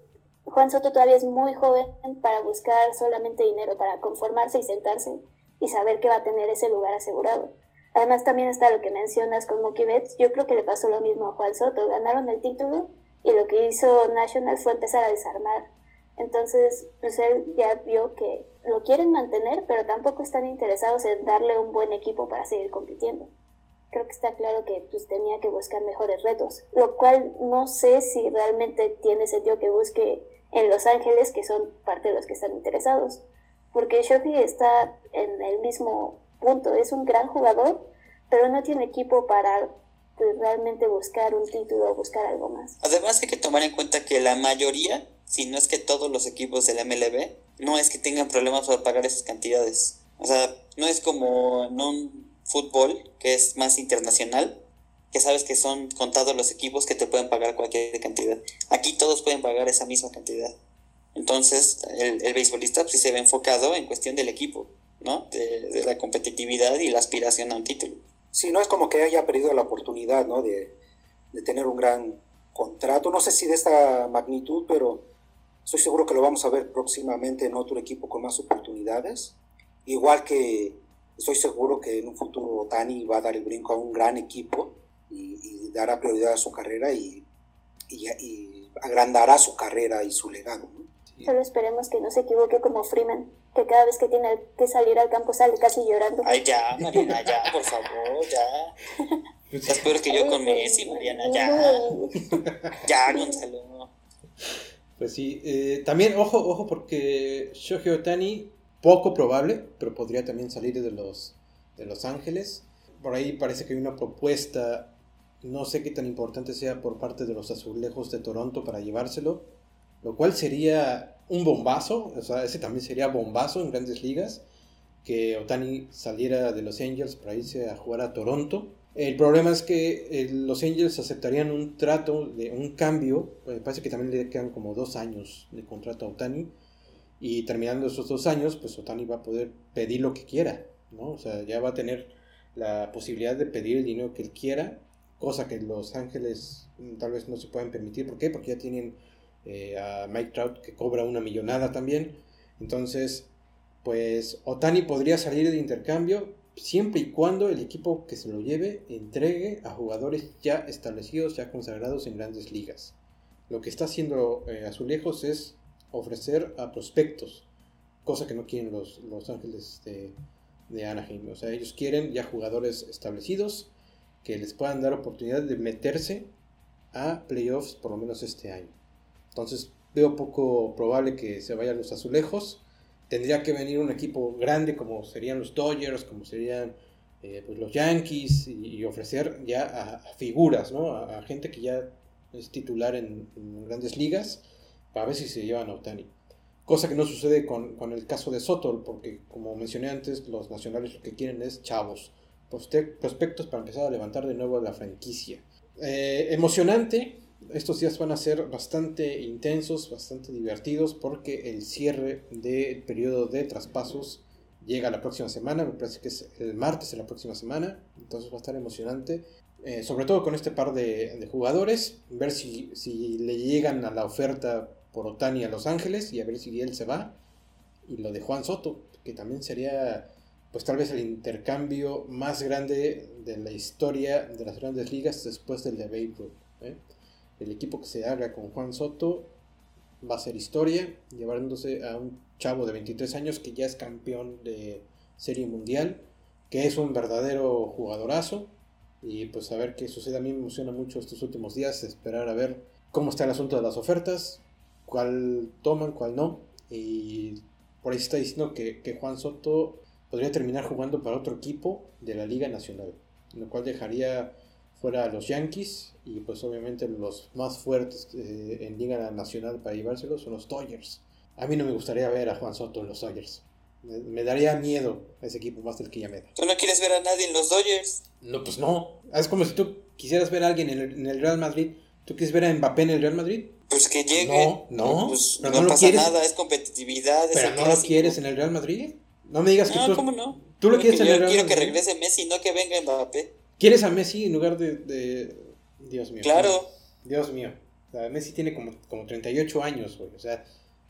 Juan Soto todavía es muy joven para buscar solamente dinero, para conformarse y sentarse y saber que va a tener ese lugar asegurado. Además también está lo que mencionas con Mookie Betts. Yo creo que le pasó lo mismo a Juan Soto. Ganaron el título y lo que hizo National fue empezar a desarmar. Entonces, pues él ya vio que lo quieren mantener, pero tampoco están interesados en darle un buen equipo para seguir compitiendo creo que está claro que pues tenía que buscar mejores retos, lo cual no sé si realmente tiene sentido que busque en Los Ángeles, que son parte de los que están interesados, porque Shofi está en el mismo punto, es un gran jugador, pero no tiene equipo para pues, realmente buscar un título o buscar algo más. Además hay que tomar en cuenta que la mayoría, si no es que todos los equipos del MLB, no es que tengan problemas para pagar esas cantidades. O sea, no es como en un fútbol que es más internacional, que sabes que son contados los equipos que te pueden pagar cualquier cantidad. Aquí todos pueden pagar esa misma cantidad. Entonces, el, el beisbolista pues, sí se ve enfocado en cuestión del equipo, ¿no? De, la competitividad y la aspiración a un título. Sí, no es como que haya perdido la oportunidad, ¿no? De, de tener un gran contrato, no sé si de esta magnitud, pero estoy seguro que lo vamos a ver próximamente en otro equipo con más oportunidades. Igual que estoy seguro que en un futuro Tani va a dar el brinco a un gran equipo y, dará prioridad a su carrera y, y, agrandará su carrera y su legado. Solo esperemos que no se equivoque como Freeman, que cada vez que tiene que salir al campo sale casi llorando. Ay, ya, Mariana, ya, por favor, ya. Estás peor que yo con Messi, Mariana, ya. ya, Gonzalo. Pues sí, eh, también, ojo, ojo, porque Shohei Otani, poco probable, pero podría también salir de los, de los Ángeles. Por ahí parece que hay una propuesta, no sé qué tan importante sea por parte de los azulejos de Toronto para llevárselo, lo cual sería un bombazo, o sea, ese también sería bombazo en grandes ligas, que Otani saliera de los Angels para irse a jugar a Toronto. El problema es que eh, los Angels aceptarían un trato, de un cambio, me parece que también le quedan como dos años de contrato a Otani, y terminando esos dos años, pues Otani va a poder pedir lo que quiera, ¿no? O sea, ya va a tener la posibilidad de pedir el dinero que él quiera, cosa que Los Ángeles mm, tal vez no se pueden permitir. ¿Por qué? Porque ya tienen eh, a Mike Trout que cobra una millonada también. Entonces, pues Otani podría salir de intercambio siempre y cuando el equipo que se lo lleve entregue a jugadores ya establecidos, ya consagrados en grandes ligas. Lo que está haciendo eh, Azulejos es ofrecer a prospectos, cosa que no quieren los, los Ángeles de, de Anaheim. O sea, ellos quieren ya jugadores establecidos que les puedan dar oportunidad de meterse a playoffs por lo menos este año. Entonces veo poco probable que se vayan los azulejos. Tendría que venir un equipo grande como serían los Dodgers, como serían eh, pues los Yankees y, ofrecer ya a, figuras, ¿no? A, gente que ya es titular en, grandes ligas para ver si se llevan a Otani. Cosa que no sucede con, con, el caso de Soto, porque como mencioné antes, los nacionales lo que quieren es chavos, prospectos para empezar a levantar de nuevo la franquicia. Eh, emocionante, estos días van a ser bastante intensos, bastante divertidos, porque el cierre del periodo de traspasos llega la próxima semana, me parece que es el martes de la próxima semana, entonces va a estar emocionante. Eh, sobre todo con este par de, de jugadores, ver si, si le llegan a la oferta por Otani a Los Ángeles y a ver si él se va. Y lo de Juan Soto, que también sería pues tal vez el intercambio más grande de la historia de las grandes ligas después del de Babe Ruth. El equipo que se haga con Juan Soto va a ser historia, llevándose a un chavo de 23 años que ya es campeón de serie mundial, que es un verdadero jugadorazo. Y pues a ver qué sucede. A mí me emociona mucho estos últimos días, esperar a ver cómo está el asunto de las ofertas, cuál toman, cuál no. Y por ahí está diciendo que, Juan Soto podría terminar jugando para otro equipo de la Liga Nacional, lo cual dejaría fuera a los Yankees y pues obviamente los más fuertes eh, en Liga Nacional para llevárselos son los Dodgers. A mí no me gustaría ver a Juan Soto en los Dodgers. Me, daría miedo ese equipo más del que ya me da. ¿Tú no quieres ver a nadie en los Dodgers? No, pues no. Es como si tú quisieras ver a alguien en el, en el Real Madrid. ¿Tú quieres ver a Mbappé en el Real Madrid? Pues que llegue. No, no. Pues no, pasa nada, es competitividad. Pero no lo quieres en el Real Madrid. No me digas que no, ¿cómo no? Tú lo quieres Madrid. Quiero que regrese Messi, no que venga Mbappé. ¿Quieres a Messi en lugar de. de... Dios mío. Claro. Dios mío. O sea, Messi tiene como, como 38 años, güey. O sea,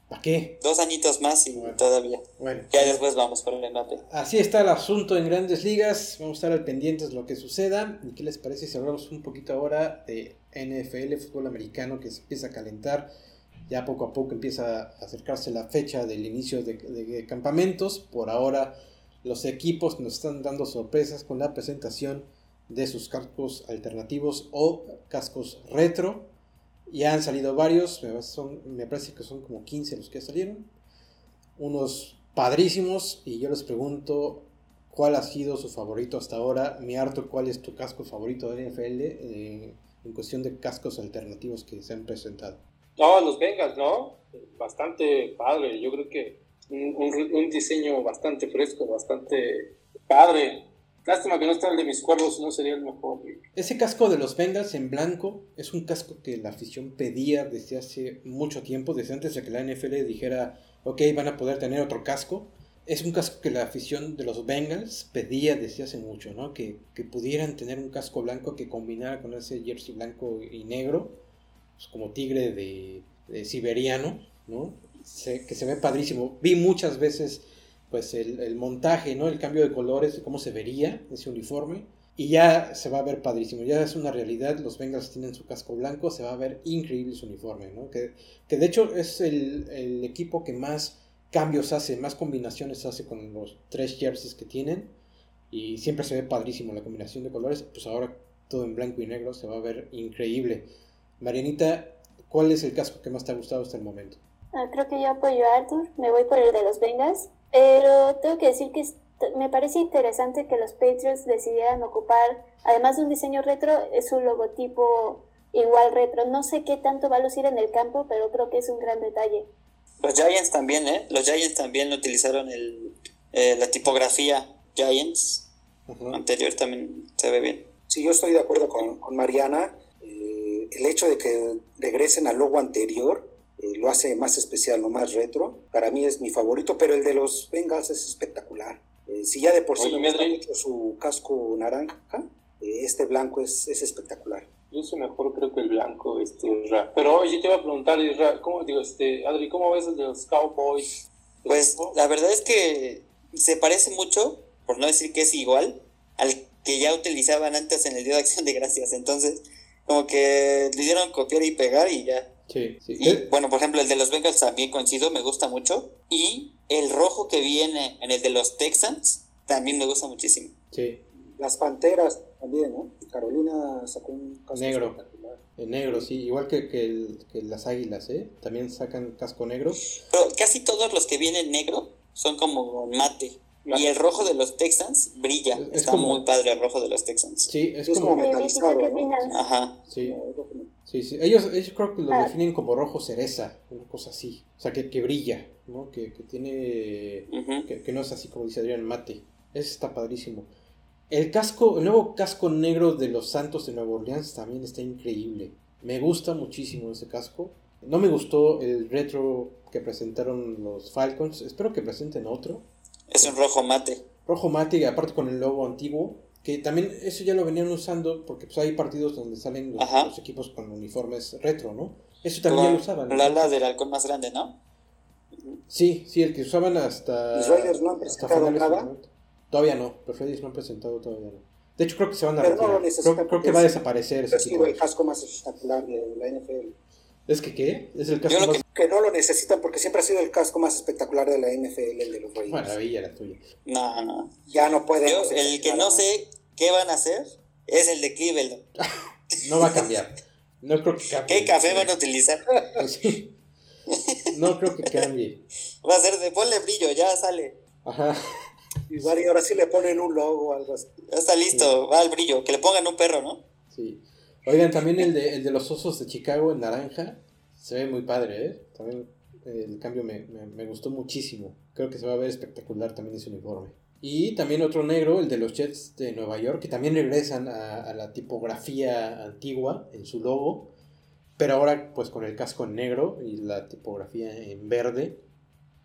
¿para qué? Dos añitos más y todavía. Bueno. Ya después vamos por el Mbappé. Así está el asunto en grandes ligas. Vamos a estar al pendientes de lo que suceda. ¿Y qué les parece si hablamos un poquito ahora de NFL, fútbol americano, que se empieza a calentar? Ya poco a poco empieza a acercarse la fecha del inicio de, campamentos. Por ahora los equipos nos están dando sorpresas con la presentación de sus cascos alternativos o cascos retro. Ya han salido varios, me, parece que son como 15 los que salieron. Unos padrísimos y yo les pregunto cuál ha sido su favorito hasta ahora. Mi Arthur, ¿cuál es tu casco favorito de NFL eh, en cuestión de cascos alternativos que se han presentado? No, los Bengals, ¿no? Bastante padre. Yo creo que un, un, diseño bastante fresco, bastante padre. Lástima que no está el de mis cuervos, no sería el mejor. Ese casco de los Bengals en blanco es un casco que la afición pedía desde hace mucho tiempo, desde antes de que la NFL dijera, ok, van a poder tener otro casco. Es un casco que la afición de los Bengals pedía desde hace mucho, ¿no? Que, que pudieran tener un casco blanco que combinara con ese jersey blanco y negro, pues como tigre de, siberiano, ¿no? que se ve padrísimo. Vi muchas veces pues el, montaje, ¿no? El cambio de colores, cómo se vería ese uniforme. Y ya se va a ver padrísimo, ya es una realidad, los Bengals tienen su casco blanco, se va a ver increíble su uniforme, ¿no? Que, que de hecho es el, el, equipo que más cambios hace, más combinaciones hace con los tres jerseys que tienen. Y siempre se ve padrísimo la combinación de colores, pues ahora todo en blanco y negro se va a ver increíble. Marianita, ¿cuál es el casco que más te ha gustado hasta el momento? Ah, creo que yo apoyo a Arthur, me voy por el de los Bengals, pero tengo que decir que me parece interesante que los Patriots decidieran ocupar, además de un diseño retro, es un logotipo igual retro. No sé qué tanto va a lucir en el campo, pero creo que es un gran detalle. Los Giants también, ¿eh? Los Giants también utilizaron el, eh, la tipografía Giants. Anterior también se ve bien. Sí, yo estoy de acuerdo con, con Mariana. Eh, el hecho de que regresen al logo anterior eh, lo hace más especial, lo más retro. Para mí es mi favorito, pero el de los Bengals es espectacular. Eh, si ya de por sí me gusta mucho su casco naranja, eh, este blanco es, es espectacular. Yo soy mejor creo que el blanco, este, Pero oye, te iba a preguntar, ¿cómo, digo, este, Adri, ¿cómo ves el de los Cowboys? Pues la verdad es que se parece mucho, por no decir que es igual, al que ya utilizaban antes en el Día de Acción de Gracias. Entonces, como que le dieron copiar y pegar y ya. Sí, sí. Y, bueno, por ejemplo, el de los Bengals también coincido, me gusta mucho. Y el rojo que viene en el de los Texans también me gusta muchísimo. Sí. Las Panteras también, ¿no? Carolina sacó un casco negro. En negro, sí, igual que, que, las águilas, ¿eh? También sacan casco negro. Pero casi todos los que vienen negro son como mate. Y el rojo de los Texans brilla. Está muy padre el rojo de los Texans. Sí, es, como, metalizado. Ajá. Sí. Sí, sí. Ellos, ellos creo que lo ah. definen como rojo cereza, una cosa así. O sea, que, que brilla, ¿no? Que, que tiene. que, no es así como dice Adrián Mate. Ese está padrísimo. El casco, el nuevo casco negro de los Santos de Nueva Orleans también está increíble. Me gusta muchísimo ese casco. No me gustó el retro que presentaron los Falcons. Espero que presenten otro. Es un rojo mate. Rojo mate, y aparte con el logo antiguo. Que también eso ya lo venían usando porque pues hay partidos donde salen los, equipos con uniformes retro, ¿no? Eso también ya lo usaban. La ala del halcón más grande, ¿no? Sí, sí, el que usaban hasta. ¿Los Raiders no han presentado nada? Todavía no, los Raiders no han presentado todavía no. De hecho, creo que se van a retirar. creo, que va a desaparecer ese tipo. el casco más espectacular de la NFL. ¿Es que qué? ¿Es el casco más... que... no lo necesitan porque siempre ha sido el casco más espectacular de la NFL, el de los Raiders. Maravilla la tuya. No, no. Ya no puede. el que no sé qué van a hacer es el de Cleveland. no va a cambiar. No creo que cambie. ¿Qué café van a utilizar? Pues no creo que cambie. Va a ser de ponle brillo, ya sale. Ajá. Igual y ahora sí le ponen un logo o algo así. Ya está listo, va al brillo. Que le pongan un perro, ¿no? Sí. Oigan, también el de, el de los osos de Chicago en naranja. Se ve muy padre, ¿eh? También el cambio me, me, gustó muchísimo. Creo que se va a ver espectacular también ese uniforme. Y también otro negro, el de los Jets de Nueva York, que también regresan a, la tipografía antigua en su logo, pero ahora pues con el casco en negro y la tipografía en verde,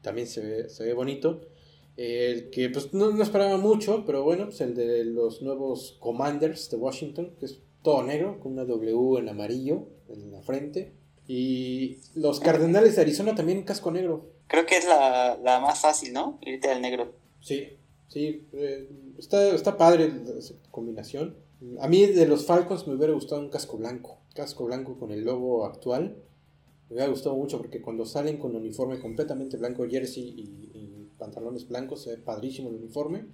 también se ve, se ve bonito. El que pues no, no, esperaba mucho, pero bueno, pues el de los nuevos Commanders de Washington, que es todo negro, con una W en amarillo en la frente. Y los Cardenales de Arizona también casco negro. Creo que es la, la más fácil, ¿no? Irte al negro. Sí, Sí, eh, está, está padre esa combinación. A mí de los Falcons me hubiera gustado un casco blanco. Casco blanco con el logo actual. Me hubiera gustado mucho porque cuando salen con uniforme completamente blanco, jersey y, pantalones blancos, se ve padrísimo el uniforme.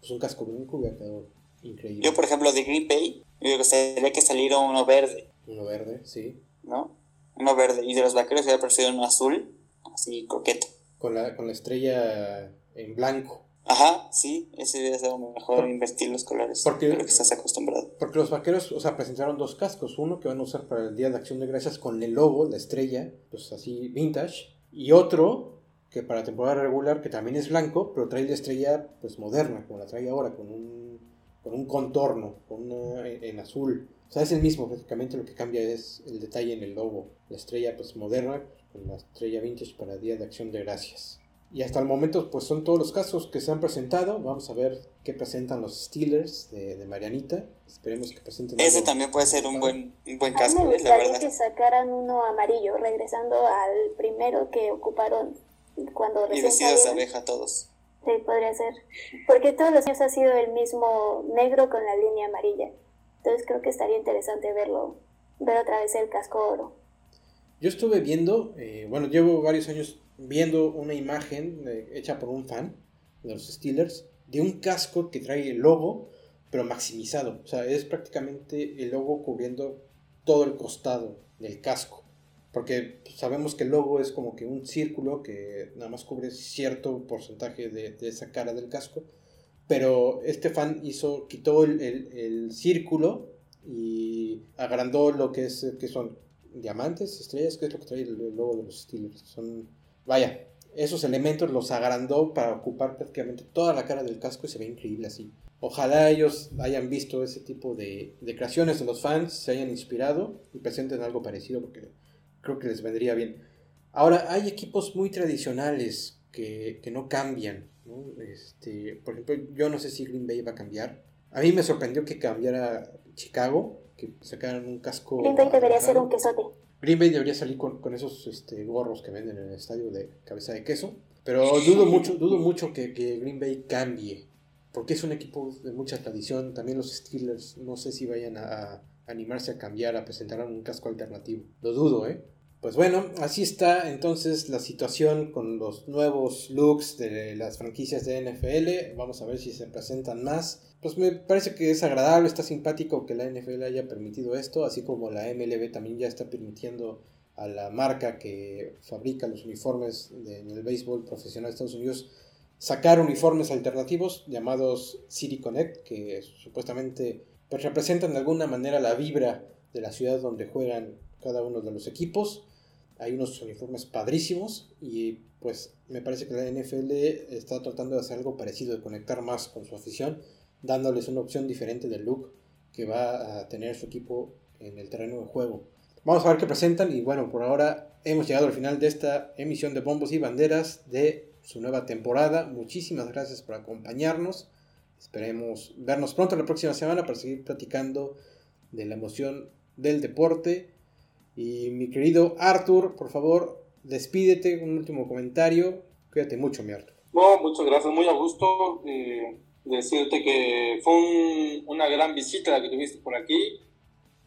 Pues un casco blanco hubiera quedado increíble. Yo, por ejemplo, de Green Bay, me gustaría que saliera uno verde. Uno verde, sí. ¿No? Uno verde. Y de los vaqueros hubiera parecido uno azul, así coqueto. Con la, con la estrella en blanco. Ajá, sí, ese debe ser mejor invertir los colores porque, lo que estás acostumbrado. Porque los vaqueros, o sea, presentaron dos cascos, uno que van a usar para el Día de Acción de Gracias con el logo, la estrella, pues así vintage, y otro que para temporada regular, que también es blanco, pero trae la estrella pues moderna, como la trae ahora, con un, con un contorno, con en azul. O sea, es el mismo, prácticamente lo que cambia es el detalle en el logo. La estrella pues moderna, con la estrella vintage para Día de Acción de Gracias. Y hasta el momento, pues son todos los casos que se han presentado. Vamos a ver qué presentan los Steelers de, Marianita. Esperemos que presenten. Ese también puede ser un buen, un buen caso. Me gustaría que sacaran uno amarillo, regresando al primero que ocuparon cuando Y vestidos de abeja todos. Sí, podría ser. Porque todos los años ha sido el mismo negro con la línea amarilla. Entonces creo que estaría interesante verlo, ver otra vez el casco oro. Yo estuve viendo, eh, bueno, llevo varios años viendo una imagen eh, hecha por un fan de los Steelers de un casco que trae el logo, pero maximizado. O sea, es prácticamente el logo cubriendo todo el costado del casco. Porque sabemos que el logo es como que un círculo que nada más cubre cierto porcentaje de, esa cara del casco. Pero este fan hizo, quitó el, el, círculo y agrandó lo que es que son diamantes, estrellas, que es lo que trae el logo de los Steelers. Son Vaya, esos elementos los agrandó para ocupar prácticamente toda la cara del casco y se ve increíble así. Ojalá ellos hayan visto ese tipo de, creaciones de los fans, se hayan inspirado y presenten algo parecido porque creo que les vendría bien. Ahora, hay equipos muy tradicionales que, no cambian. Este, por ejemplo, yo no sé si Green Bay va a cambiar. A mí me sorprendió que cambiara Chicago, que sacaran un casco. Green Bay debería ser un quesote. Green Bay debería salir con, esos este, gorros que venden en el estadio de cabeza de queso. Pero dudo mucho, dudo mucho que, Green Bay cambie. Porque es un equipo de mucha tradición. También los Steelers no sé si vayan a, animarse a cambiar, a presentar un casco alternativo. Lo dudo, ¿eh? Pues bueno, así está entonces la situación con los nuevos looks de las franquicias de NFL. Vamos a ver si se presentan más pues me parece que es agradable, está simpático que la NFL haya permitido esto, así como la MLB también ya está permitiendo a la marca que fabrica los uniformes en el béisbol profesional de Estados Unidos sacar uniformes alternativos llamados City Connect, que supuestamente pues, representan de alguna manera la vibra de la ciudad donde juegan cada uno de los equipos. Hay unos uniformes padrísimos y pues me parece que la NFL está tratando de hacer algo parecido, de conectar más con su afición dándoles una opción diferente del look que va a tener su equipo en el terreno de juego. Vamos a ver qué presentan y bueno, por ahora hemos llegado al final de esta emisión de Bombos y Banderas de su nueva temporada. Muchísimas gracias por acompañarnos. Esperemos vernos pronto la próxima semana para seguir platicando de la emoción del deporte. Y mi querido Arthur, por favor, despídete, un último comentario. Cuídate mucho, mi Arthur. No, muchas gracias, muy a gusto. Eh, decirte que fue una gran visita la que tuviste por aquí,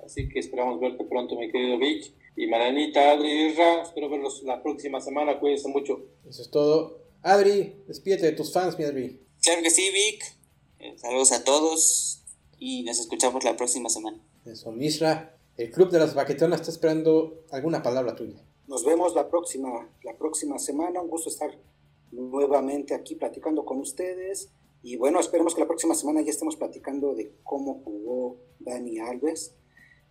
así que esperamos verte pronto, mi querido Vic. Y Marianita, Adri y Irra, espero verlos la próxima semana, cuídense mucho. Eso es todo. Adri, despídete de tus fans, mi Adri. Claro que sí, Vic. Eh, saludos a todos y nos escuchamos la próxima semana. Eso, Misra. El Club de las Baquetonas está esperando alguna palabra tuya. Nos vemos la próxima, la próxima semana. Un gusto estar nuevamente aquí platicando con ustedes. Y bueno, esperemos que la próxima semana ya estemos platicando de cómo jugó Dani Alves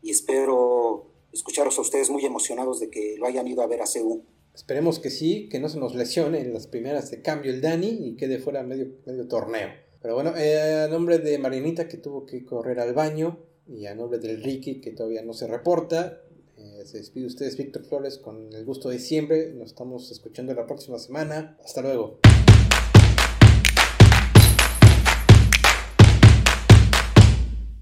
y espero escucharos a ustedes muy emocionados de que lo hayan ido a ver a CEU. Esperemos que sí, que no se nos lesione en las primeras de cambio el Dani y quede fuera medio, medio torneo. Pero bueno, eh, a nombre de Marinita que tuvo que correr al baño y a nombre del Ricky que todavía no se reporta, eh, se despide ustedes Víctor Flores con el gusto de siempre. Nos estamos escuchando la próxima semana. Hasta luego.